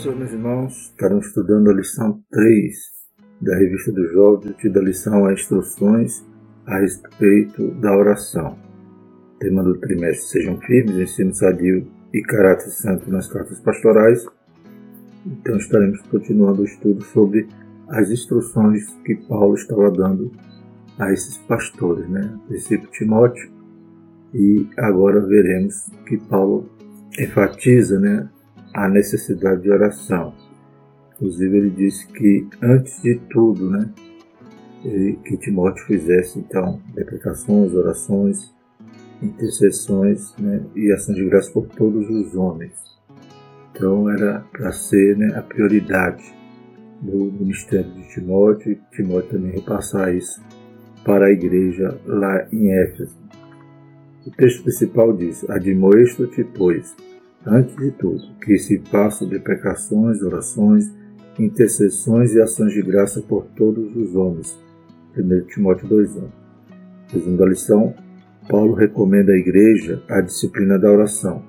Professor, meus irmãos, estaremos estudando a lição 3 da revista do Jovem, da lição a instruções a respeito da oração. Tema do trimestre: Sejam firmes, ensino sadio e caráter santo nas cartas pastorais. Então, estaremos continuando o estudo sobre as instruções que Paulo estava dando a esses pastores, né? A princípio, Timóteo, e agora veremos que Paulo enfatiza, né? A necessidade de oração. Inclusive ele disse que antes de tudo, né, que Timóteo fizesse então deprecações, orações, intercessões né, e ações de graça por todos os homens. Então era para ser né, a prioridade do ministério de Timóteo e Timóteo também repassar isso para a igreja lá em Éfeso. O texto principal diz: Admoesto-te, pois, antes de tudo, que se façam deprecações, orações, intercessões e ações de graça por todos os homens. 1 Timóteo 2,1. Resumo a lição, Paulo recomenda à igreja a disciplina da oração,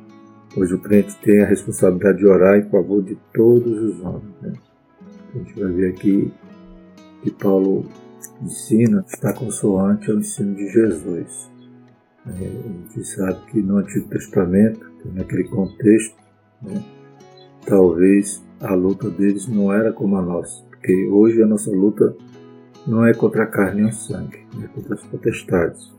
pois o crente tem a responsabilidade de orar em favor de todos os homens. Né? A gente vai ver aqui que Paulo ensina está consoante ao ensino de Jesus. É, a gente sabe que no Antigo Testamento naquele contexto, né, talvez a luta deles não era como a nossa, porque hoje a nossa luta não é contra a carne e o sangue, é contra as potestades.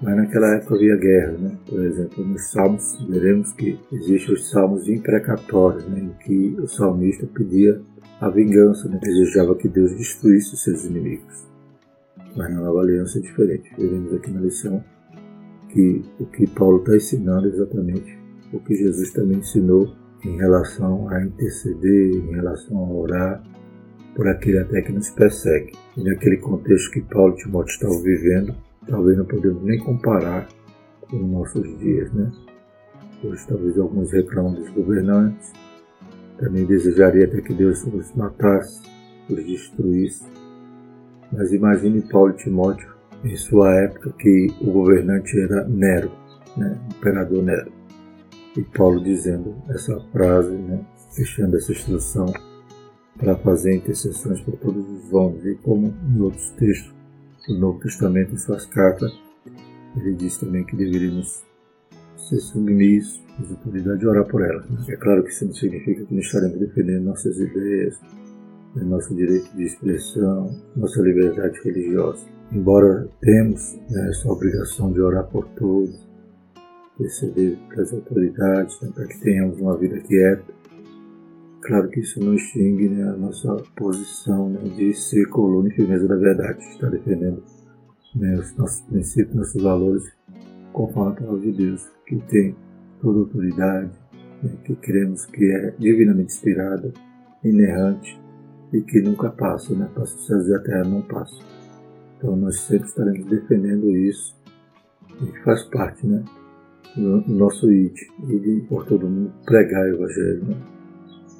Mas naquela época havia guerra, né? Por exemplo, nos Salmos veremos que existem os Salmos imprecatórios, né? em que o salmista pedia a vingança, né? desejava que Deus destruísse os seus inimigos. Mas na nova aliança é diferente. Veremos aqui na lição que o que Paulo está ensinando exatamente o que Jesus também ensinou em relação a interceder, em relação a orar por aquele até que nos persegue. E naquele contexto que Paulo e Timóteo estavam vivendo, talvez não podemos nem comparar com os nossos dias, né? Hoje talvez alguns reclamam dos governantes, também desejaria até que Deus os matasse, os destruísse. Mas imagine Paulo e Timóteo em sua época que o governante era Nero, né? imperador Nero. E Paulo dizendo essa frase, né? fechando essa instrução para fazer intercessões por todos os homens. E como em outros textos do Novo Testamento, em suas cartas, ele diz também que deveríamos ser submissos às autoridades e orar por elas. Né? É claro que isso não significa que não estaremos defendendo nossas ideias, né? nosso direito de expressão, nossa liberdade religiosa embora temos né, essa obrigação de orar por todos, perceber para as autoridades, né, para que tenhamos uma vida quieta, claro que isso não extingue né, a nossa posição né, de ser coluna e firmeza da verdade, estar defendendo né, os nossos princípios, nossos valores, conforme a palavra de Deus, que tem toda autoridade, né, que cremos que é divinamente inspirada, inerrante e que nunca passa, né? passa os céus e a terra não passa. Então nós sempre estaremos defendendo isso e faz parte né, do nosso IT, e de por todo mundo pregar o Evangelho, né,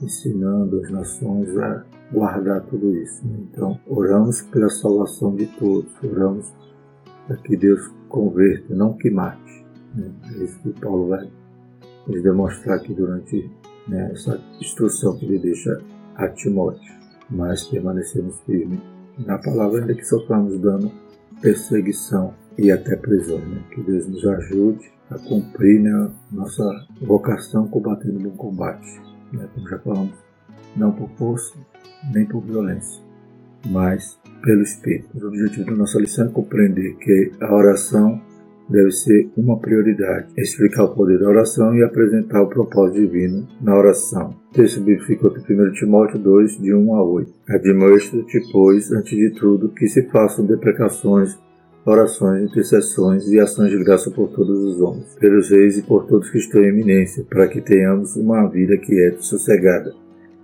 ensinando as nações a guardar tudo isso. Né. Então oramos pela salvação de todos, oramos para que Deus converta, não que mate. Né. É isso que Paulo vai nos demonstrar aqui durante né, essa instrução que ele deixa a Timóteo. Mas permanecemos firmes na palavra, ainda que soframos dano, perseguição e até prisão. Né? Que Deus nos ajude a cumprir né, nossa vocação combatendo no combate. Né? Como já falamos, não por força, nem por violência, mas pelo Espírito. O objetivo da nossa lição é compreender que a oração deve ser uma prioridade. Explicar o poder da oração e apresentar o propósito divino na oração. O texto bíblico ficou de 1 Timóteo 2, de 1 a 8. Admoesta-te, pois, antes de tudo, que se façam deprecações, orações, intercessões e ações de graça por todos os homens, pelos reis e por todos que estão em eminência, para que tenhamos uma vida quieta e sossegada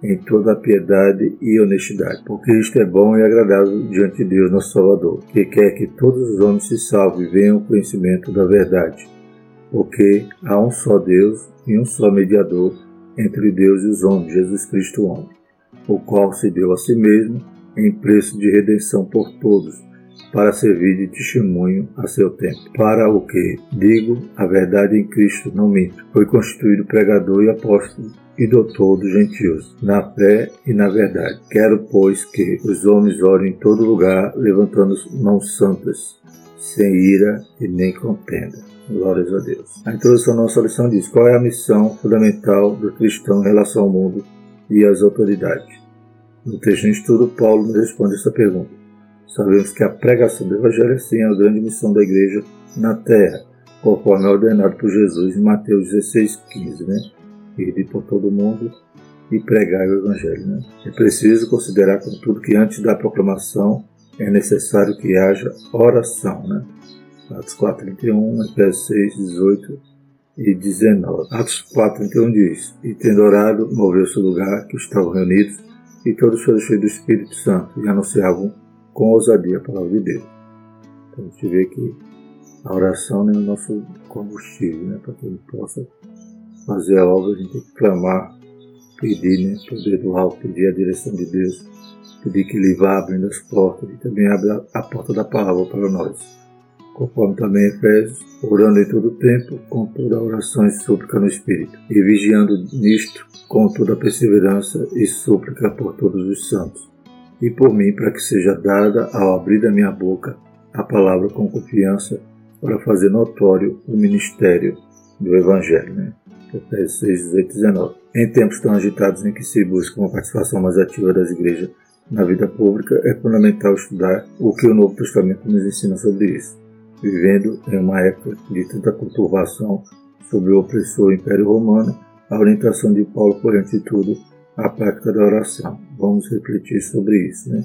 em toda a piedade e honestidade, porque isto é bom e agradável diante de Deus, nosso Salvador, que quer que todos os homens se salvem e venham ao conhecimento da verdade, porque há um só Deus e um só mediador entre Deus e os homens, Jesus Cristo homem, o qual se deu a si mesmo em preço de redenção por todos, para servir de testemunho a seu tempo. Para o que, digo, a verdade em Cristo não minto. Foi constituído pregador e apóstolo e doutor dos gentios, na fé e na verdade. Quero, pois, que os homens orem em todo lugar, levantando mãos santas, sem ira e nem contenda. Glórias a Deus. A introdução da nossa lição diz qual é a missão fundamental do cristão em relação ao mundo e às autoridades. No texto de estudo, Paulo nos responde essa pergunta. Sabemos que a pregação do Evangelho é sim a grande missão da igreja na terra, conforme é ordenado por Jesus em Mateus 16, 15, né? Ir por todo mundo e pregar o Evangelho, né? É preciso considerar, contudo, que antes da proclamação é necessário que haja oração, né? Atos 4, 31, Efésios 6, 18 e 19. Atos 4, 31 diz: E tendo orado, moveu-se o lugar que estavam reunidos, e todos foram cheios do Espírito Santo e anunciavam com ousadia a palavra de Deus. Então a gente vê que a oração é o nosso combustível, né? Para que ele possa fazer a obra, a gente tem que clamar, pedir, né? Poder do alto, pedir a direção de Deus, pedir que ele vá abrindo as portas e também abra a porta da palavra para nós conforme também Efésios, orando em todo tempo, com toda oração e súplica no Espírito, e vigiando nisto com toda perseverança e súplica por todos os santos, e por mim, para que seja dada, ao abrir da minha boca, a palavra com confiança, para fazer notório o ministério do Evangelho. Né? Efésios 6, 18 e 19. Em tempos tão agitados em que se busca uma participação mais ativa das igrejas na vida pública, é fundamental estudar o que o Novo Testamento nos ensina sobre isso vivendo em uma época de tanta conturbação sobre o opressor Império Romano, a orientação de Paulo foi, antes de tudo, a prática da oração. Vamos refletir sobre isso, né?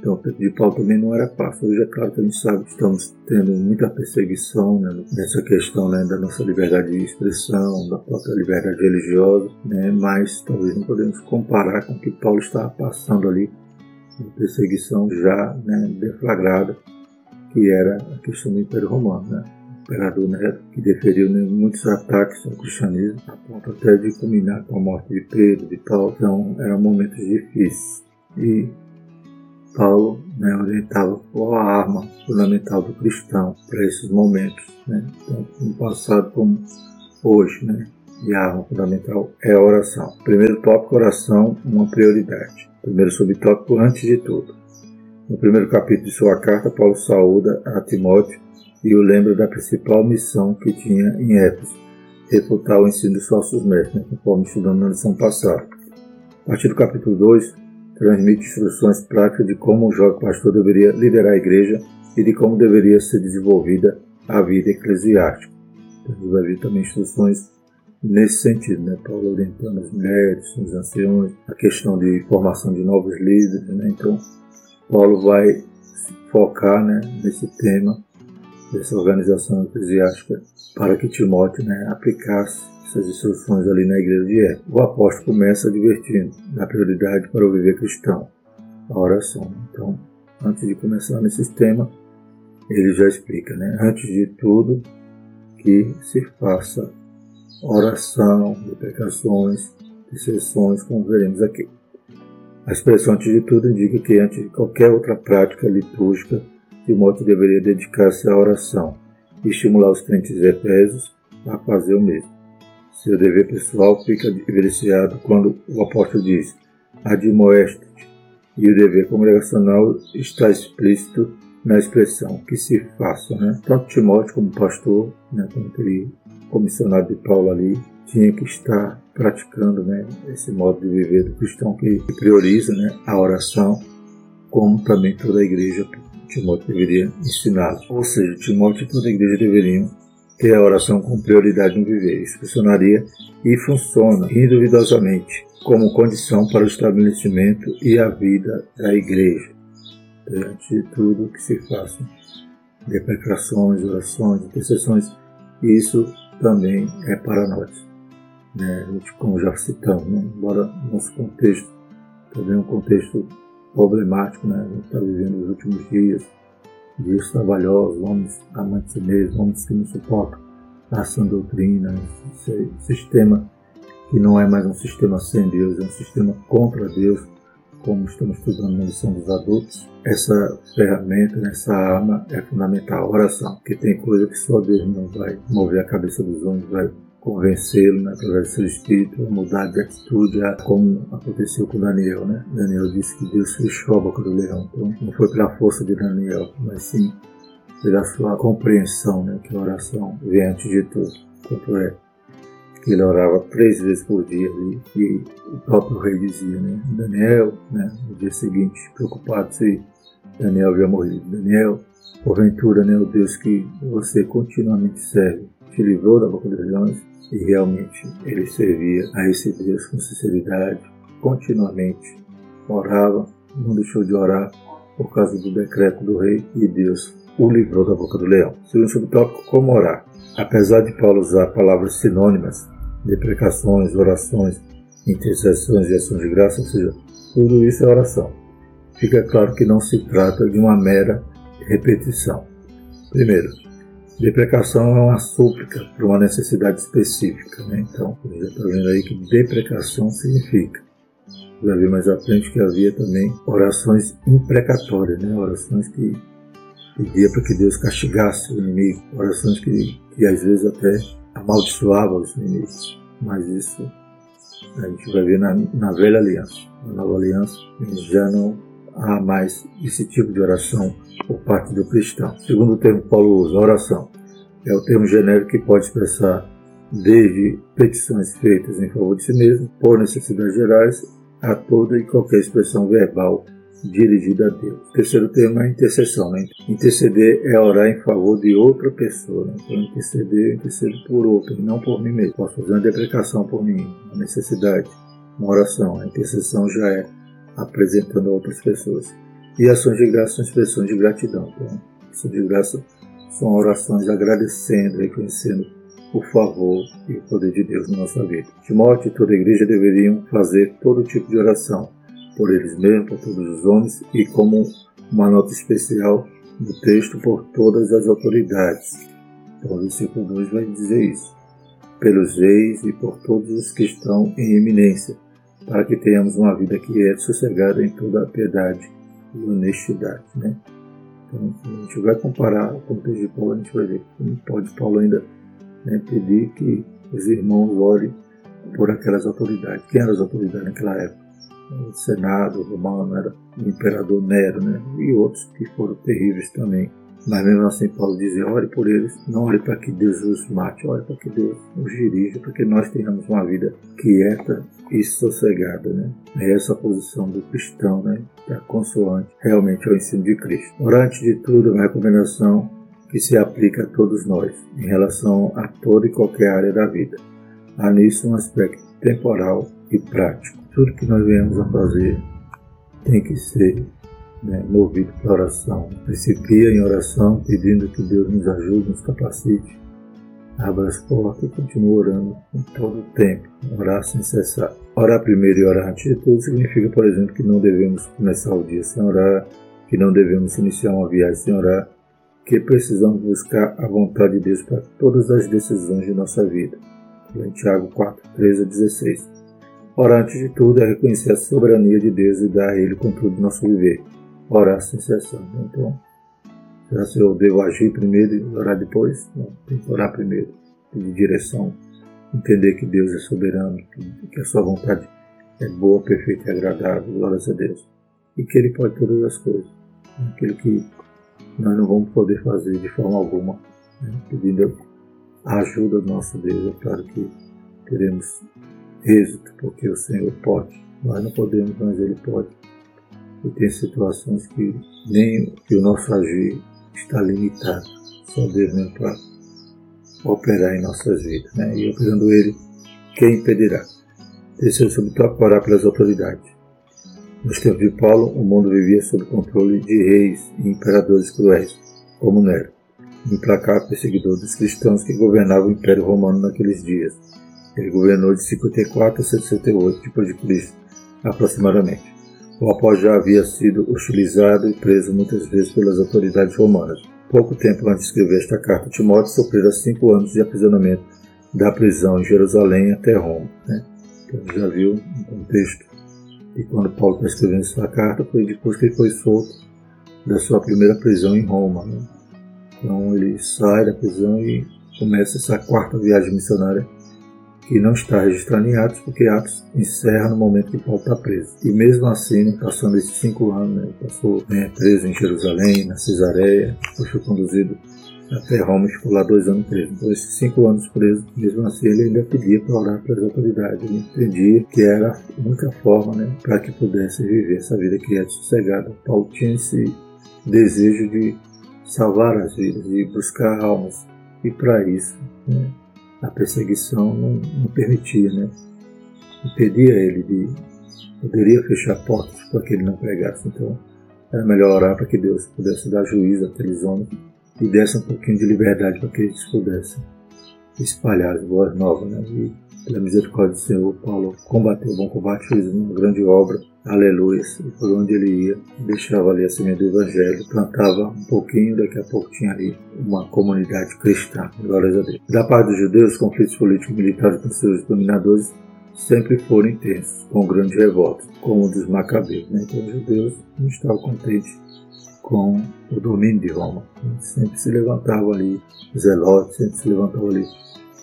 Então, o tempo de Paulo também não era fácil. Hoje é claro que a gente sabe que estamos tendo muita perseguição né, nessa questão né, da nossa liberdade de expressão, da própria liberdade religiosa, né, mas talvez não podemos comparar com o que Paulo estava passando ali, uma perseguição já né, deflagrada que era a questão do Império Romano, né? o imperador Nero, que deferiu né, muitos ataques ao cristianismo, a ponto até de culminar com a morte de Pedro, de Paulo. Então, eram momentos difíceis. E Paulo né, orientava qual a arma fundamental do cristão para esses momentos, né? tanto no passado como hoje. Né? E a arma fundamental é a oração. Primeiro tópico, oração, uma prioridade. Primeiro subtópico, antes de tudo. No primeiro capítulo de sua carta, Paulo saúda a Timóteo e o lembra da principal missão que tinha em Éfeso, refutar o ensino dos falsos mestres, conforme estudamos na lição passada. A partir do capítulo 2, transmite instruções práticas de como um jovem pastor deveria liderar a igreja e de como deveria ser desenvolvida a vida eclesiástica. Então, vai também instruções nesse sentido, né? Paulo orientando as mulheres, os anciões, a questão de formação de novos líderes, né? Então, Paulo vai focar né, nesse tema dessa organização eclesiástica para que Timóteo né, aplicasse essas instruções ali na igreja de Éfeso. O apóstolo começa advertindo da prioridade para o viver cristão, a oração. Então, antes de começar nesse tema, ele já explica, né? Antes de tudo, que se faça oração, deprecações, intercessões, como veremos aqui. A expressão antes de tudo indica que antes de qualquer outra prática litúrgica, Timóteo deveria dedicar-se à oração e estimular os crentes efésios a fazer o mesmo. Seu dever pessoal fica evidenciado quando o apóstolo diz admoeste e o dever congregacional está explícito na expressão que se faça. Né? Tanto Timóteo como pastor, né, como aquele comissionário de Paulo ali, tinha que estar praticando né, esse modo de viver do cristão que, prioriza né, a oração, como também toda a igreja Timóteo deveria ensinar. Ou seja, Timóteo e toda a igreja deveriam ter a oração com prioridade no viver. Isso funcionaria e funciona induvidosamente como condição para o estabelecimento e a vida da igreja. Antes de tudo, que se façam deprecações, orações, intercessões, isso também é para nós né, como já citamos, né, embora nosso contexto também é um contexto problemático, né, a gente está vivendo os últimos dias, dias trabalhosos, homens amantes mesmo, homens que não suportam a sã doutrina, esse sistema que não é mais um sistema sem Deus, é um sistema contra Deus, como estamos estudando na lição dos adultos, essa ferramenta, essa arma é fundamental, a oração, que tem coisa que só Deus não vai mover a cabeça dos homens, vai convencê-lo, né, através do seu espírito, a mudar de atitude, como aconteceu com Daniel. Né? Daniel disse que Deus fechou a boca do leão. Então, não foi pela força de Daniel, mas sim pela sua compreensão, né, que a oração vem antes de tudo. Quanto é que ele orava três vezes por dia e o próprio rei dizia, né, Daniel, né, no dia seguinte, preocupado se Daniel havia morrido. Daniel, porventura, né, o Deus que você continuamente serve, te livrou da boca dos leões, e realmente ele servia a esse Deus com sinceridade, continuamente orava, não deixou de orar por causa do decreto do rei e Deus o livrou da boca do leão. Segundo subtópico, como orar. Apesar de Paulo usar palavras sinônimas, deprecações, orações, intercessões e ações de graça, ou seja, tudo isso é oração. Fica claro que não se trata de uma mera repetição. Primeiro, Deprecação é uma súplica para uma necessidade específica. Né? Então, você já está vendo aí que deprecação significa. Já vi mais à frente que havia também orações imprecatórias, né? orações que pedia para que Deus castigasse o inimigo, orações que, que às vezes até amaldiçoavam os inimigos. Mas isso a gente vai ver na, na velha aliança. Na nova aliança, já não há mais esse tipo de oração por parte do cristão. Segundo o termo que Paulo usa, oração, é o termo genérico que pode expressar desde petições feitas em favor de si mesmo, por necessidades gerais, a toda e qualquer expressão verbal dirigida a Deus. Terceiro termo é intercessão. Né? Interceder é orar em favor de outra pessoa. Né? Então, interceder, eu intercedo por outro, não por mim mesmo. Posso fazer uma deprecação por mim, uma necessidade, uma oração. A intercessão já é apresentando a outras pessoas. E ações de graça são expressões de gratidão. Então, ações de graça são orações agradecendo, reconhecendo o favor e o poder de Deus na nossa vida. Timóteo e toda a igreja deveriam fazer todo tipo de oração, por eles mesmos, por todos os homens, e como uma nota especial no texto, por todas as autoridades. Então, o versículo 2 vai dizer isso. Pelos reis e por todos os que estão em eminência, para que tenhamos uma vida que é sossegada em toda a piedade e honestidade. Né? Então, se a gente vai comparar com o texto de Paulo, a gente vai ver que pode Paulo ainda né, pedir que os irmãos orem por aquelas autoridades. Quem eram as autoridades naquela época? O Senado romano, era o imperador Nero, né? e outros que foram terríveis também. Mas mesmo assim, Paulo dizia: ore por eles, não ore para que Deus os mate, ore para que Deus nos dirija, para que nós tenhamos uma vida quieta e sossegada. Né? É essa a posição do cristão, né? da consoante realmente ao ensino de Cristo. Orar, antes de tudo, uma recomendação que se aplica a todos nós, em relação a toda e qualquer área da vida. Há nisso um aspecto temporal e prático. Tudo que nós venhamos a fazer tem que ser né, movido pela oração. Principia em oração, pedindo que Deus nos ajude, nos capacite, abra as portas e continue orando em todo o tempo, orar sem cessar. Orar primeiro e orar antes de tudo significa, por exemplo, que não devemos começar o dia sem orar, que não devemos iniciar uma viagem sem orar, que precisamos buscar a vontade de Deus para todas as decisões de nossa vida. Em Tiago 4, 13 a 16. Orar antes de tudo é reconhecer a soberania de Deus e dar a Ele o controle do nosso viver orar sem cessar. Então, será se eu devo agir primeiro e orar depois? Não, tem que orar primeiro, pedir direção, entender que Deus é soberano, que, a sua vontade é boa, perfeita e agradável, glórias a Deus. E que Ele pode todas as coisas. Aquilo que nós não vamos poder fazer de forma alguma, né? pedindo a ajuda do nosso Deus. É claro que teremos êxito, porque o Senhor pode. Nós não podemos, mas Ele pode e tem situações que nem que o nosso agir está limitado. Só Deus mesmo para operar em nossas vidas. Né? E operando Ele, quem impedirá? Terceiro subtópico, orar pelas autoridades. Nos tempos de Paulo, o mundo vivia sob controle de reis e imperadores cruéis, como Nero, implacável perseguidor dos cristãos que governava o Império Romano naqueles dias. Ele governou de 54 a 68 depois de Cristo, aproximadamente. O apóstolo já havia sido hostilizado e preso muitas vezes pelas autoridades romanas. Pouco tempo antes de escrever esta carta, Timóteo sofreu cinco anos de aprisionamento da prisão em Jerusalém até Roma. Né? Então já viu um contexto E quando Paulo está escrevendo sua carta, foi depois que ele foi solto da sua primeira prisão em Roma. Né? Então ele sai da prisão e começa essa quarta viagem missionária que não está registrado em Atos, porque Atos encerra no momento que Paulo está preso. E mesmo assim, né, passando esses cinco anos, né, passou né, preso em Jerusalém, na Cesareia, foi conduzido até Roma e ficou lá dois anos preso. Então, esses cinco anos preso, mesmo assim, ele ainda pedia para orar para as autoridades. Ele entendia que era a única forma né, para que pudesse viver essa vida que é sossegada. Paulo tinha esse desejo de salvar as vidas, de buscar almas. E para isso, né, a perseguição não, não permitia, né? Impedia ele de. poderia fechar portas para que ele não pregasse. Então, era melhor orar para que Deus pudesse dar juízo àqueles homens e desse um pouquinho de liberdade para que eles pudessem espalhar as boas novas. Né? E, pela misericórdia do Senhor, Paulo combateu o bom combate, fez uma grande obra, aleluia, e por onde ele ia, deixava ali a semente do Evangelho, plantava um pouquinho, daqui a pouco tinha ali uma comunidade cristã, glórias a Deus. Da parte dos judeus, os conflitos políticos militares com seus dominadores sempre foram intensos, com grandes revoltas, como o dos macabeus. Né? Então os judeus não estavam contentes com o domínio de Roma. Sempre se levantavam ali zelotes, sempre se levantavam ali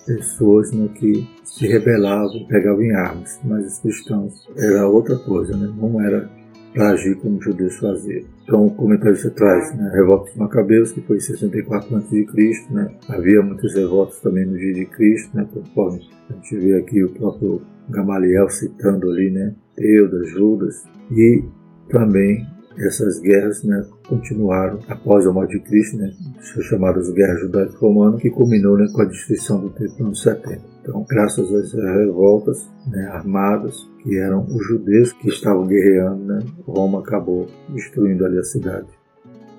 pessoas né, que se rebelavam, pegavam em armas, mas os cristãos era outra coisa, né? não era para agir como os judeus faziam. Então o comentarista traz né, a revolta dos Macabeus, que foi em 64 a.C., né? havia muitas revoltas também no dia de Cristo, né? conforme a gente vê aqui o próprio Gamaliel citando ali, né? Teudas, Judas, e também essas guerras né, continuaram após a morte de Cristo, né, são chamadas guerras judaico-romanas, que culminou né, com a destruição do templo no 70. Então, graças a essas revoltas né, armadas, que eram os judeus que estavam guerreando, né, Roma acabou destruindo ali a cidade.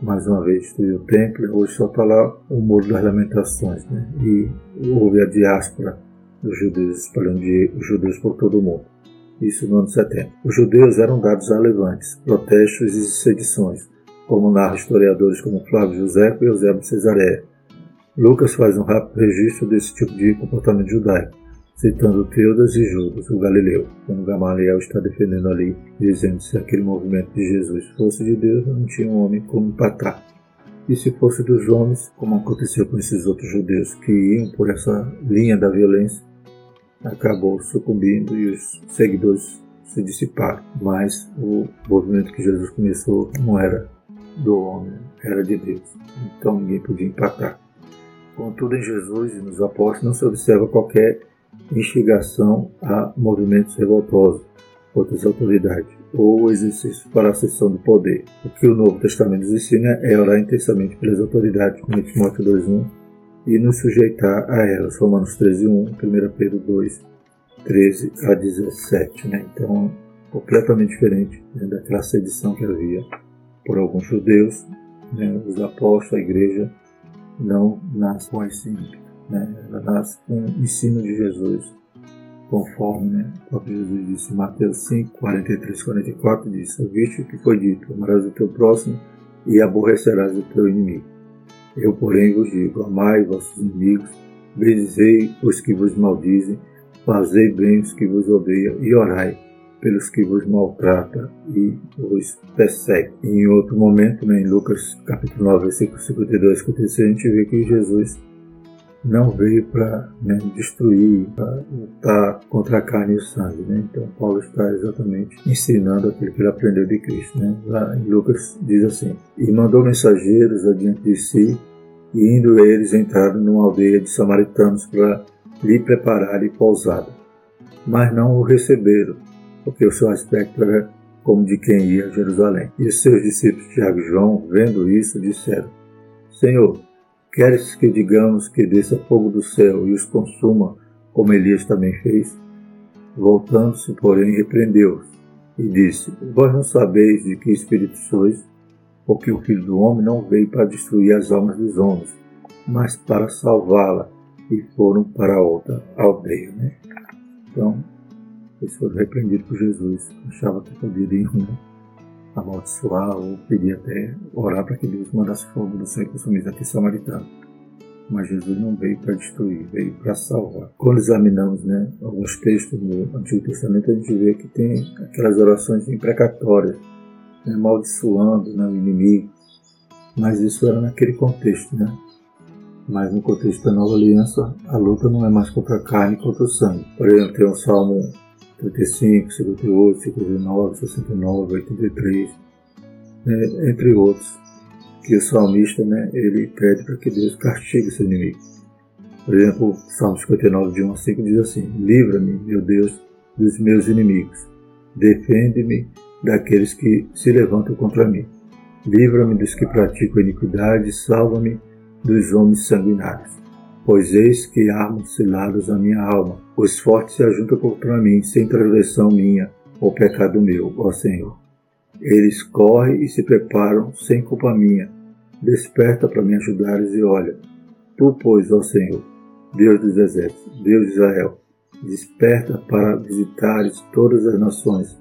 Mais uma vez destruiu o templo, hoje só está lá o Muro das Lamentações, né, e houve a diáspora dos judeus, espalhando os judeus por todo o mundo isso no ano 70. Os judeus eram dados a levantes, protestos e sedições, como narram historiadores como Flávio José e Eusébio Cesareia. Lucas faz um rápido registro desse tipo de comportamento judaico, citando Teudas e Judas, o Galileu, quando Gamaliel está defendendo ali, dizendo que se aquele movimento de Jesus fosse de Deus, não tinha um homem como empatar. E se fosse dos homens, como aconteceu com esses outros judeus que iam por essa linha da violência, acabou sucumbindo e os seguidores se dissiparam. Mas o movimento que Jesus começou não era do homem, era de Deus. Então ninguém podia empatar. Contudo, em Jesus e nos apóstolos não se observa qualquer instigação a movimentos revoltosos contra as autoridades ou exercício para a sessão do poder. O que o Novo Testamento nos ensina é orar intensamente pelas autoridades, como Timóteo 2.1, e nos sujeitar a elas. Romanos 13, 1, 1 Pedro 2, 13 a 17. Né? Então, completamente diferente né, daquela sedição que havia por alguns judeus. Né? Os apóstolos, a igreja, não nasce com esse ímpeto. Né? Ela nasce com o ensino de Jesus, conforme né, o próprio Jesus disse em Mateus 5, 43, 44, diz, Viste o que foi dito, amarás o teu próximo e aborrecerás o teu inimigo. Eu, porém, vos digo: amai vossos inimigos, bendizei os que vos maldizem, fazei bem os que vos odeiam e orai pelos que vos maltratam e os perseguem. Em outro momento, né, em Lucas capítulo 9, versículo 52 e 56, a gente vê que Jesus não veio para né, destruir, para lutar contra a carne e o sangue. Né? Então, Paulo está exatamente ensinando aquilo que ele aprendeu de Cristo. Né? Lá em Lucas diz assim: E mandou mensageiros adiante de si, e indo eles entraram numa aldeia de samaritanos para lhe prepararem pousada. Mas não o receberam, porque o seu aspecto era como de quem ia a Jerusalém. E seus discípulos Tiago e João, vendo isso, disseram: Senhor, Queres que digamos que desça fogo do céu e os consuma, como Elias também fez? Voltando-se, porém, repreendeu-os e disse: Vós não sabeis de que espírito sois, porque o Filho do Homem não veio para destruir as almas dos homens, mas para salvá-la, e foram para outra aldeia. Né? Então, eles foram repreendidos por Jesus, achava que poderiam né? Amaldiçoar ou pedir até orar para que Deus mandasse fogo do céu e consumisse aquele samaritano. mas Jesus não veio para destruir, veio para salvar. Quando examinamos né, alguns textos no Antigo Testamento, a gente vê que tem aquelas orações imprecatórias, né, amaldiçoando né, o inimigo, mas isso era naquele contexto, né? Mas no contexto da nova aliança, a luta não é mais contra a carne, contra o sangue. Por exemplo, tem o Salmo 35, 58, 59, 69, 83, né, entre outros, que o salmista né, ele pede para que Deus castigue seu inimigo. Por exemplo, Salmo 59, de 1 a 5 diz assim: Livra-me, meu Deus, dos meus inimigos, defende-me daqueles que se levantam contra mim. Livra-me dos que praticam iniquidade, salva-me dos homens sanguinários. Pois eis que armam ciladas a minha alma, os fortes se ajuntam contra mim, sem transgressão minha, ou pecado meu, ó Senhor. Eles correm e se preparam, sem culpa minha. Desperta para me ajudares e olha. Tu, pois, ó Senhor, Deus dos exércitos, Deus de Israel, desperta para visitares todas as nações.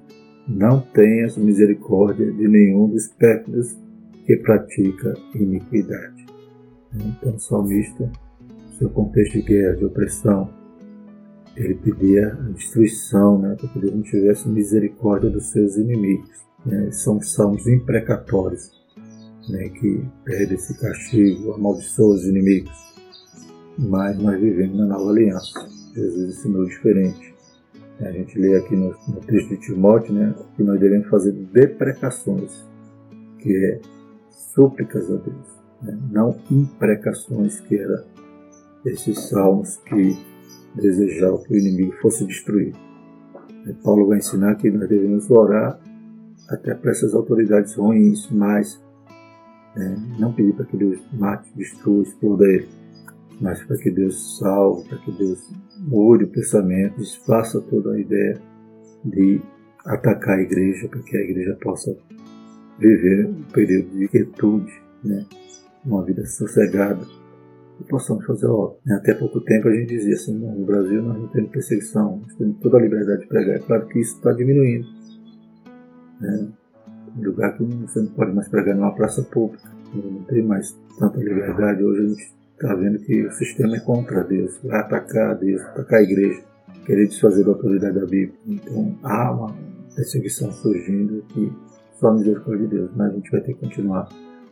Não tenhas misericórdia de nenhum dos pérfidos que pratica iniquidade. Então, salmista, seu contexto de guerra, de opressão, ele pedia a destruição, né, para que Deus não tivesse misericórdia dos seus inimigos. Né, são salmos imprecatórios, né, que pede esse castigo, amaldiçoa os inimigos. Mas nós vivemos na nova aliança. Jesus ensinou diferente. A gente lê aqui no, no texto de Timóteo né, que nós devemos fazer deprecações, que é súplicas a Deus né? não imprecações, que eram esses salmos que desejavam que o inimigo fosse destruído. E Paulo vai ensinar que nós devemos orar até para essas autoridades ruins, mas né, não pedir para que Deus mate, destrua, exploda ele, mas para que Deus salve, para que Deus mude o pensamento, desfaça toda a ideia de atacar a igreja, para que a igreja possa viver um período de quietude, né? uma vida sossegada, possamos fazer obra. Até pouco tempo a gente dizia assim, no Brasil nós não temos perseguição, nós temos toda a liberdade de pregar. É claro que isso está diminuindo. Né? Em lugar que você não pode mais pregar numa praça pública, não tem mais tanta liberdade. Hoje a gente está vendo que o sistema é contra Deus, vai atacar Deus, atacar a igreja, querer desfazer a autoridade da Bíblia. Então há uma perseguição surgindo que só a misericórdia de Deus, mas a gente vai ter que continuar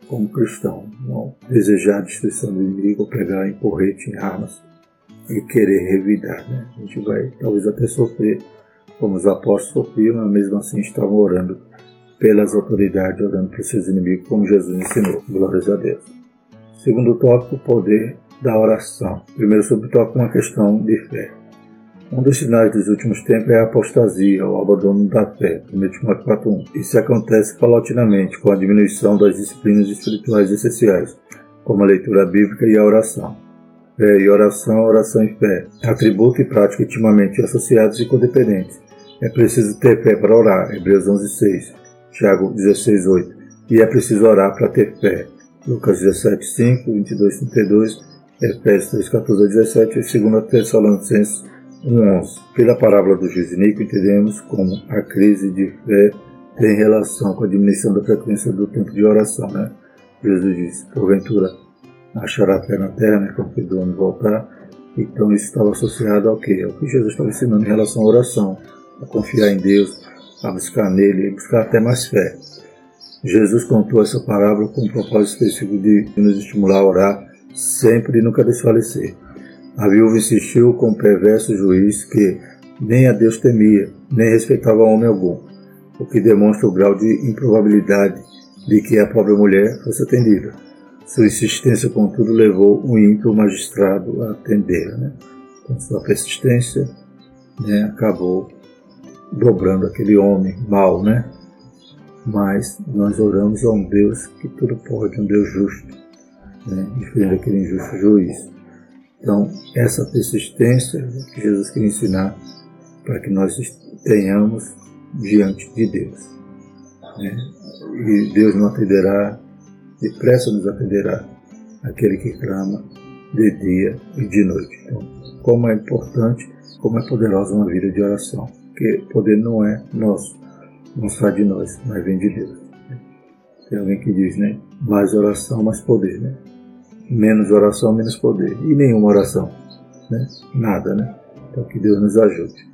como cristão, não desejar a destruição do inimigo, pegar em porrete, em armas e querer revidar. Né? A gente vai talvez até sofrer, como os apóstolos sofriam, mas mesmo assim estavam orando pelas autoridades, orando por seus inimigos, como Jesus ensinou. Glórias a Deus. Segundo tópico, o poder da oração. Primeiro subtópico, uma questão de fé. Um dos sinais dos últimos tempos é a apostasia, o abandono da fé, 1 Timóteo 4.1. Isso acontece paulatinamente com a diminuição das disciplinas espirituais essenciais, como a leitura bíblica e a oração. Fé e oração, oração e fé, atributo e prática intimamente associados e codependentes. É preciso ter fé para orar, Hebreus 11.6, Tiago 16.8. E é preciso orar para ter fé, Lucas 17.5, 22.32, Efésios 3.14 a 17 e 2 Tessalonicenses 1.11. Pela parábola do juiz Nico, entendemos como a crise de fé tem relação com a diminuição da frequência do tempo de oração. Né? Jesus diz, porventura, achará fé na terra, né, quando o dono voltar. Então isso estava associado ao que? Ao que Jesus estava ensinando em relação à oração, a confiar em Deus, a buscar nele e buscar até mais fé. Jesus contou essa parábola com o propósito específico de nos estimular a orar sempre e nunca desfalecer. A viúva insistiu com o perverso juiz que nem a Deus temia, nem respeitava homem algum, o que demonstra o grau de improbabilidade de que a pobre mulher fosse atendida. Sua insistência, contudo, levou o ímpio magistrado a atendê-la. Né? Sua persistência, né, acabou dobrando aquele homem mau, né? Mas nós oramos a um Deus que tudo pode, um Deus justo, né? diferente daquele injusto juiz. Então, essa persistência que Jesus quer ensinar para que nós tenhamos diante de Deus. Né? E Deus não atenderá, depressa nos atenderá, aquele que clama de dia e de noite. Então, como é importante, como é poderosa uma vida de oração. Porque poder não é nosso, não sai de nós, mas vem de Deus. Tem alguém que diz, né? Mais oração, mais poder, né? Menos oração, menos poder. E nenhuma oração. Né? Nada, né? Então que Deus nos ajude.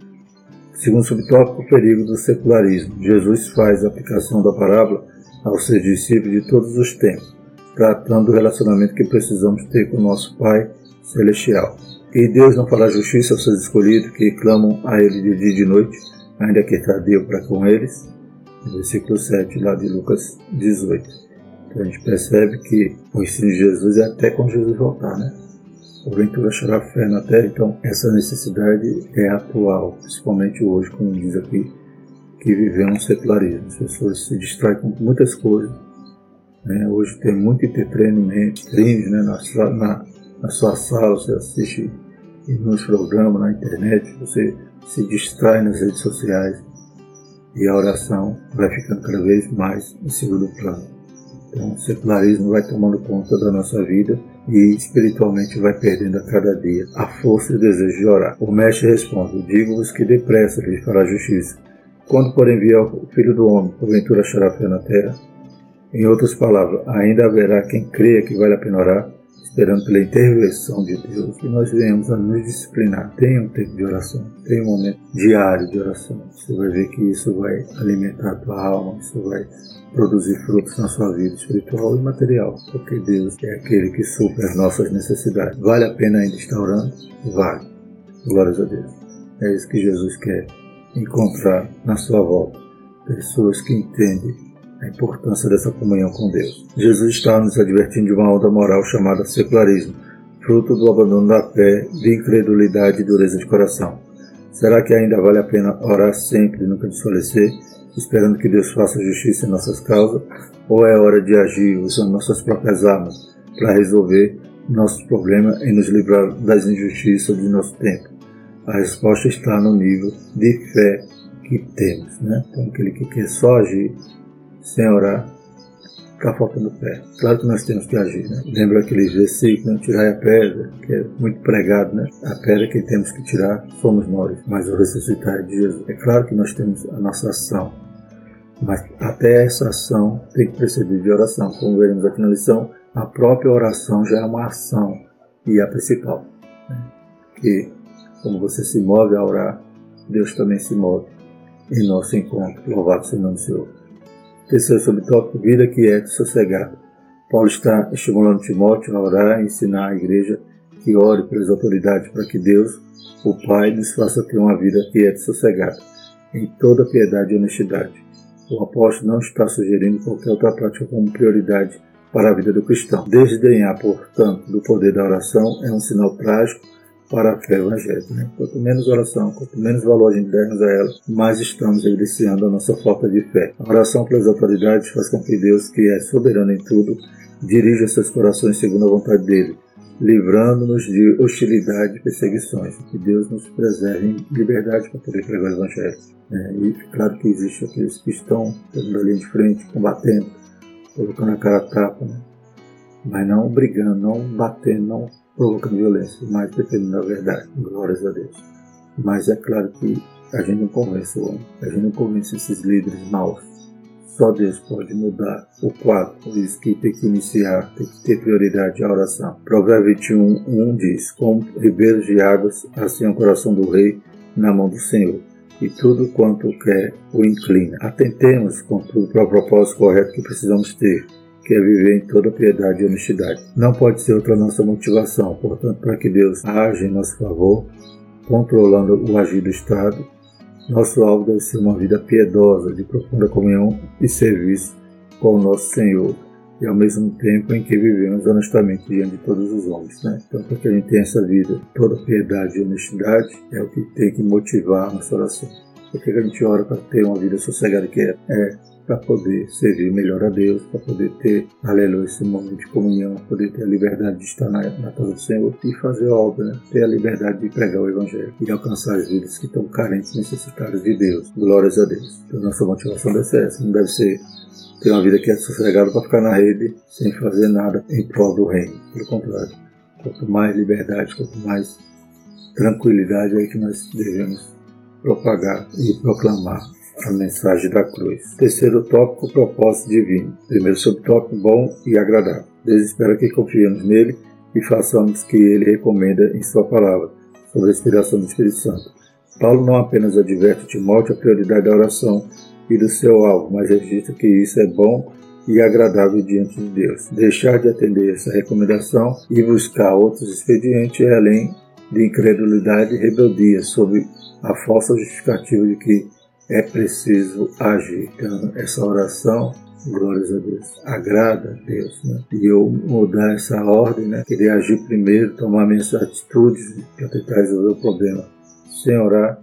Segundo subtópico, o perigo do secularismo. Jesus faz a aplicação da parábola aos seus discípulos de todos os tempos, tratando do relacionamento que precisamos ter com nosso Pai Celestial. E Deus não fará justiça aos seus escolhidos que clamam a Ele de dia e de noite, ainda que tardio para com eles. Versículo 7 lá de Lucas 18. A gente percebe que o ensino de Jesus é até quando Jesus voltar, né? Porventura achará fé na terra, então essa necessidade é atual, principalmente hoje, como diz aqui, que vivemos secularismo. As pessoas se distraem com muitas coisas. Né? Hoje tem muito entretenimento, streams né? na, na, na sua sala, você assiste nos programas, na internet, você se distrai nas redes sociais e a oração vai ficando cada vez mais em segundo plano. Então, o secularismo vai tomando conta da nossa vida e espiritualmente vai perdendo a cada dia a força e o desejo de orar. O mestre responde: Digo-vos que depressa lhes fará justiça. Quando, porém, vier o Filho do Homem, porventura achará fé na terra? Em outras palavras, ainda haverá quem creia que vale a pena orar esperando pela intervenção de Deus, que nós venhamos a nos disciplinar. Tenha um tempo de oração, tenha um momento diário de oração. Você vai ver que isso vai alimentar a tua alma, isso vai produzir frutos na sua vida espiritual e material, porque Deus é aquele que supre as nossas necessidades. Vale a pena ainda estar orando? Vale. Glórias a Deus. É isso que Jesus quer encontrar na sua volta. Pessoas que entendem a importância dessa comunhão com Deus. Jesus está nos advertindo de uma onda moral chamada secularismo, fruto do abandono da fé, de incredulidade e dureza de coração. Será que ainda vale a pena orar sempre e nunca desfalecer, esperando que Deus faça justiça em nossas causas? Ou é hora de agir usando nossas próprias armas para resolver nossos problemas e nos livrar das injustiças de nosso tempo? A resposta está no nível de fé que temos. Né? Então, aquele que quer só agir sem orar, está faltando fé. Claro que nós temos que agir, né? Lembra aquele versículo, não tirar a pedra, que é muito pregado, né? A pedra que temos que tirar somos nós, mas o ressuscitar é de Jesus. É claro que nós temos a nossa ação, mas até essa ação tem que preceder de oração. Como veremos aqui na lição, a própria oração já é uma ação e é a principal. Né? Que, como você se move a orar, Deus também se move em nosso encontro. Louvado seja o nome do Senhor. Terceiro subtópico, vida quieta e sossegada. Paulo está estimulando Timóteo a orar e ensinar à igreja que ore pelas autoridades para que Deus, o Pai, nos faça ter uma vida quieta e sossegada, em toda piedade e honestidade. O apóstolo não está sugerindo qualquer outra prática como prioridade para a vida do cristão. Desdenhar, portanto, do poder da oração é um sinal trágico para a fé evangélica. Né? Quanto menos oração, quanto menos valor a gente dermos a ela, mais estamos evidenciando a nossa falta de fé. A oração pelas autoridades faz com que Deus, que é soberano em tudo, dirija seus corações segundo a vontade dele, livrando-nos de hostilidade e perseguições. Que Deus nos preserve em liberdade para poder pregar o Evangelho. É, e claro que existe aqueles que estão na linha de frente, combatendo, colocando a cara a tapa, né? mas não brigando, não batendo, não provocando violência, mas defendendo a verdade. Glórias a Deus. Mas é claro que a gente não convence o homem, a gente não convence esses líderes maus. Só Deus pode mudar o quadro, por isso que tem que iniciar, tem que ter prioridade a oração. Provérbio 21, 1 diz: Como ribeiros de águas, assim é o coração do rei na mão do Senhor, e tudo quanto quer o inclina. Atentemos, contudo, para o propósito correto que precisamos ter que é viver em toda piedade e honestidade. Não pode ser outra nossa motivação, portanto, para que Deus age em nosso favor, controlando o agir do Estado, nosso alvo deve ser uma vida piedosa, de profunda comunhão e serviço com o nosso Senhor, e ao mesmo tempo em que vivemos honestamente diante de todos os homens. Né? Então, para que a gente tenha essa vida, toda piedade e honestidade, é o que tem que motivar a nossa oração. Por que a gente ora para ter uma vida sossegada que é? É para poder servir melhor a Deus, para poder ter, aleluia, esse momento de comunhão, poder ter a liberdade de estar na, na casa do Senhor e fazer a obra, né? ter a liberdade de pregar o Evangelho e alcançar as vidas que estão carentes, necessitadas de Deus. Glórias a Deus. Então, nossa motivação deve ser essa, não deve ser ter uma vida que é sossegada para ficar na rede sem fazer nada em prol do reino. Pelo contrário, quanto mais liberdade, quanto mais tranquilidade é que nós devemos propagar e proclamar a mensagem da cruz. Terceiro tópico, propósito divino. Primeiro subtópico, bom e agradável. Deus espera que confiemos nele e façamos o que ele recomenda em sua palavra, sobre a inspiração do Espírito Santo. Paulo não apenas adverte Timóteo a prioridade da oração e do seu alvo, mas registra que isso é bom e agradável diante de Deus. Deixar de atender essa recomendação e buscar outros expedientes é além de incredulidade e rebeldia sobre a falsa justificativa de que é preciso agir. Então, essa oração, glórias a Deus, agrada a Deus. Né? E eu mudar essa ordem, né? querer agir primeiro, tomar minhas atitudes para tentar resolver o problema sem orar,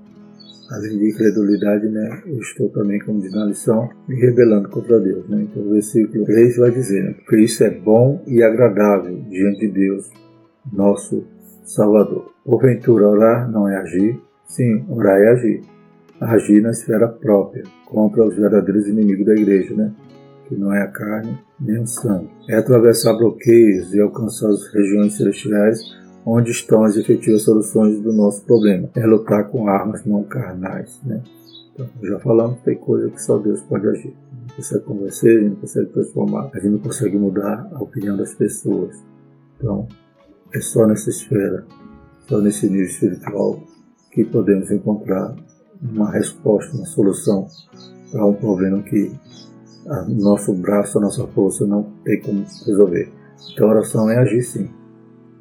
além de incredulidade, né, eu estou também, como diz na lição, me rebelando contra Deus. Né? Então o versículo 3 vai dizer, né, porque isso é bom e agradável diante de Deus, nosso Salvador. Porventura, orar não é agir? Sim, orar é agir. Agir na esfera própria, contra os verdadeiros inimigos da igreja, né? que não é a carne nem o sangue. É atravessar bloqueios e alcançar as regiões celestiais onde estão as efetivas soluções do nosso problema. É lutar com armas não carnais. Né? Então, já falamos, tem coisa que só Deus pode agir. A gente não consegue convencer, a gente não consegue transformar, a gente não consegue mudar a opinião das pessoas. Então, é só nessa esfera, só nesse nível espiritual que podemos encontrar uma resposta, uma solução para um problema que o nosso braço, a nossa força não tem como resolver. Então, a oração é agir sim.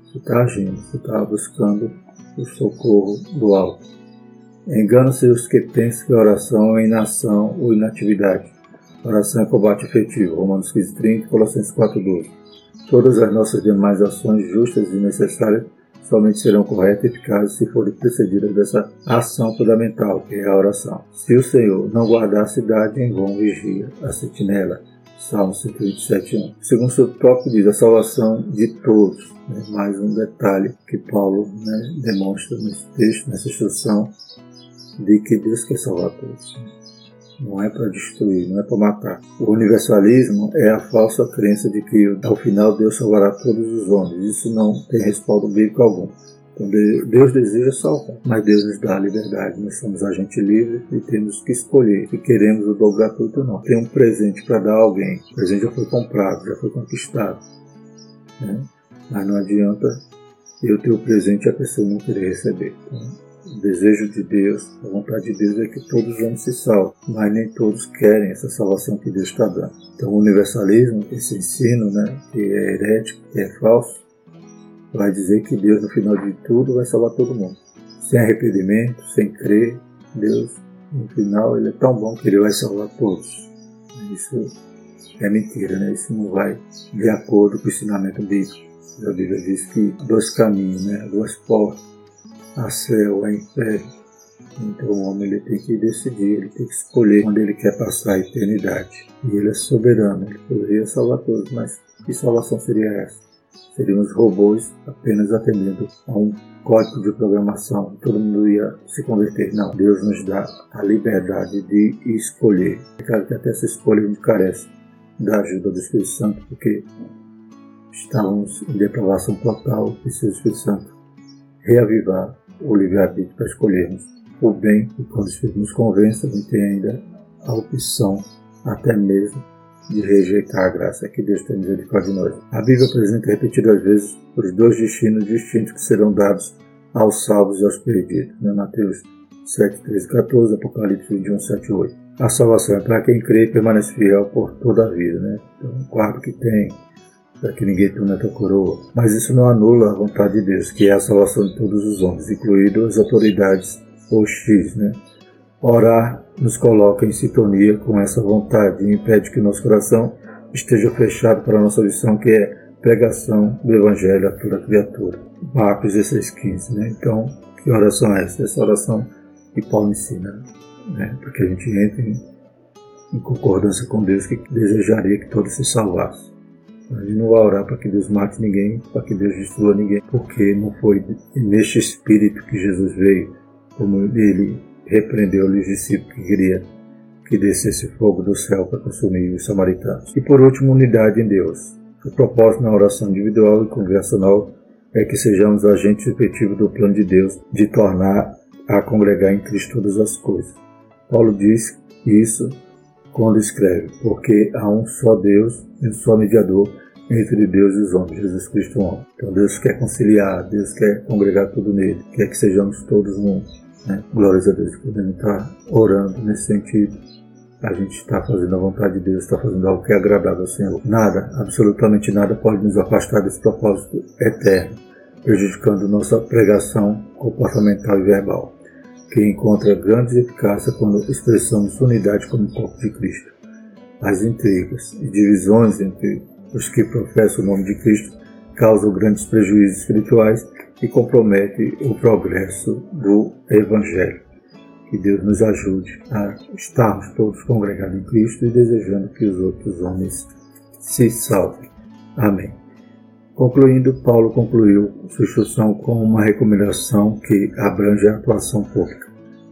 Você está agindo, você está buscando o socorro do alto. Engano-se os que pensam que a oração é inação ou inatividade. A oração é combate efetivo. Romanos 15, 30, Colossenses 4, 12. Todas as nossas demais ações justas e necessárias somente serão corretas e eficazes se forem precedidas dessa ação fundamental, que é a oração. Se o Senhor não guardar a cidade, em vão vigia a sentinela. Salmo 127, 1. Segundo o tópico diz a salvação de todos. Né? Mais um detalhe que Paulo né, demonstra nesse texto, nessa instrução, de que Deus quer salvar todos. Não é para destruir, não é para matar. O universalismo é a falsa crença de que ao final Deus salvará todos os homens. Isso não tem respaldo bíblico algum. Então Deus deseja salvar, mas Deus nos dá a liberdade. Nós somos agente livre e temos que escolher se queremos o dobro gratuito ou não. Tem um presente para dar a alguém. O presente já foi comprado, já foi conquistado. Né? Mas não adianta eu ter o presente e a pessoa não querer receber. Então, o desejo de Deus, a vontade de Deus é que todos os homens se salvem, mas nem todos querem essa salvação que Deus está dando. Então, o universalismo, esse ensino, né, que é herético, que é falso, vai dizer que Deus, no final de tudo, vai salvar todo mundo. Sem arrependimento, sem crer, Deus, no final, Ele é tão bom que Ele vai salvar todos. Isso é mentira, né? Isso não vai de acordo com o ensinamento bíblico. A Bíblia diz que dois caminhos, né? duas portas, a céu, a inferno. Então o homem ele tem que decidir, ele tem que escolher onde ele quer passar a eternidade. E ele é soberano, ele poderia salvar todos, mas que salvação seria essa? seríamos robôs apenas atendendo a um código de programação. Todo mundo ia se converter. Não, Deus nos dá a liberdade de escolher. É claro que até essa escolha gente carece da ajuda do Espírito Santo, porque estávamos em depravação total e se o Espírito Santo reavivar o livre-arbítrio para escolhermos o bem e quando o Espírito nos convence, a gente tem ainda a opção até mesmo de rejeitar a graça que Deus tem misericórdia de nós. A Bíblia apresenta repetidas vezes os dois destinos distintos que serão dados aos salvos e aos perdidos. Né? Mateus 7, 13, 14, Apocalipse 21, 7, 8. A salvação é para quem crê e permanece fiel por toda a vida. Né? Então, claro que tem, para que ninguém tenha a coroa. Mas isso não anula a vontade de Deus, que é a salvação de todos os homens, incluídos as autoridades hostis. Né? Orar nos coloca em sintonia com essa vontade e impede que nosso coração esteja fechado para a nossa missão, que é pregação do Evangelho a toda criatura. Marcos 16,15. Né? Então, que oração é essa? Essa oração que Paulo ensina, né? para que a gente entre em, em concordância com Deus, que desejaria que todos se salvassem. A gente não vai orar para que Deus mate ninguém, para que Deus destrua ninguém, porque não foi neste espírito que Jesus veio, como ele repreendeu os discípulos que queria que descesse fogo do céu para consumir os samaritanos. E por último, unidade em Deus. O propósito na oração individual e congregacional é que sejamos agentes efetivos do plano de Deus de tornar a congregar em Cristo todas as coisas. Paulo diz Isso quando escreve, porque há um só Deus e um só mediador entre Deus e os homens, Jesus Cristo homem. Então Deus quer conciliar, Deus quer congregar tudo nele, quer que sejamos todos um. Né? Glórias a Deus, podemos estar orando nesse sentido. A gente está fazendo a vontade de Deus, está fazendo algo que é agradável ao Senhor. Nada, absolutamente nada pode nos afastar desse propósito eterno, prejudicando nossa pregação comportamental e verbal, que encontra grande eficácia quando expressamos unidade como corpo de Cristo. As intrigas e divisões entre os que professam o nome de Cristo causam grandes prejuízos espirituais e comprometem o progresso do Evangelho. Que Deus nos ajude a estarmos todos congregados em Cristo e desejando que os outros homens se salvem. Amém. Concluindo, Paulo concluiu sua instrução com uma recomendação que abrange a atuação pública.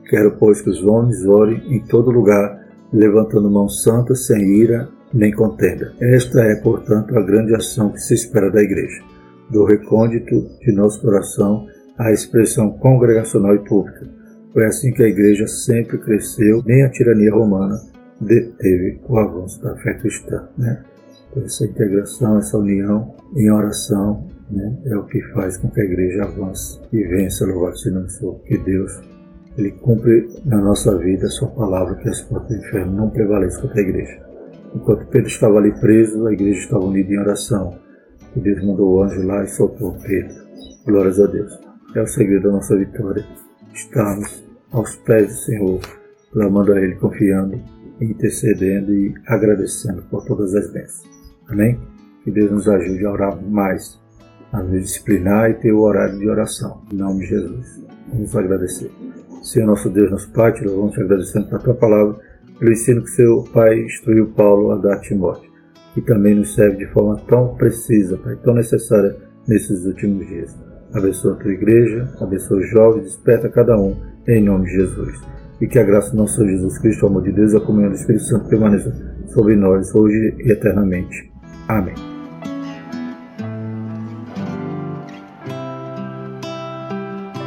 Quero, pois, que os homens orem em todo lugar, levantando mãos santas, sem ira nem contenda. Esta é, portanto, a grande ação que se espera da Igreja, do recôndito de nosso coração à expressão congregacional e pública. Foi assim que a Igreja sempre cresceu, nem a tirania romana deteve o avanço da fé cristã. Né? Essa integração, essa união em oração, né, é o que faz com que a Igreja avance e vença, louvado seja o que Deus ele cumpre na nossa vida a sua palavra, que as portas do inferno não prevaleçam contra a Igreja. Enquanto Pedro estava ali preso, a igreja estava unida em oração. E Deus mandou o anjo lá e soltou Pedro. Glórias a Deus. É o segredo da nossa vitória. Estamos aos pés do Senhor, clamando a Ele, confiando, intercedendo e agradecendo por todas as bênçãos. Amém? Que Deus nos ajude a orar mais, a nos disciplinar e ter o horário de oração. Em nome de Jesus. Vamos agradecer. Senhor nosso Deus, nosso Pai, te louvamos te agradecendo pela tua palavra pelo ensino que seu pai instruiu Paulo a dar a Timóteo, que também nos serve de forma tão precisa, Pai, tão necessária nesses últimos dias. Abençoa a tua igreja, abençoa os jovens, desperta cada um, em nome de Jesus. E que a graça do nosso Jesus Cristo, o amor de Deus e a comunhão do Espírito Santo permaneça sobre nós, hoje e eternamente. Amém.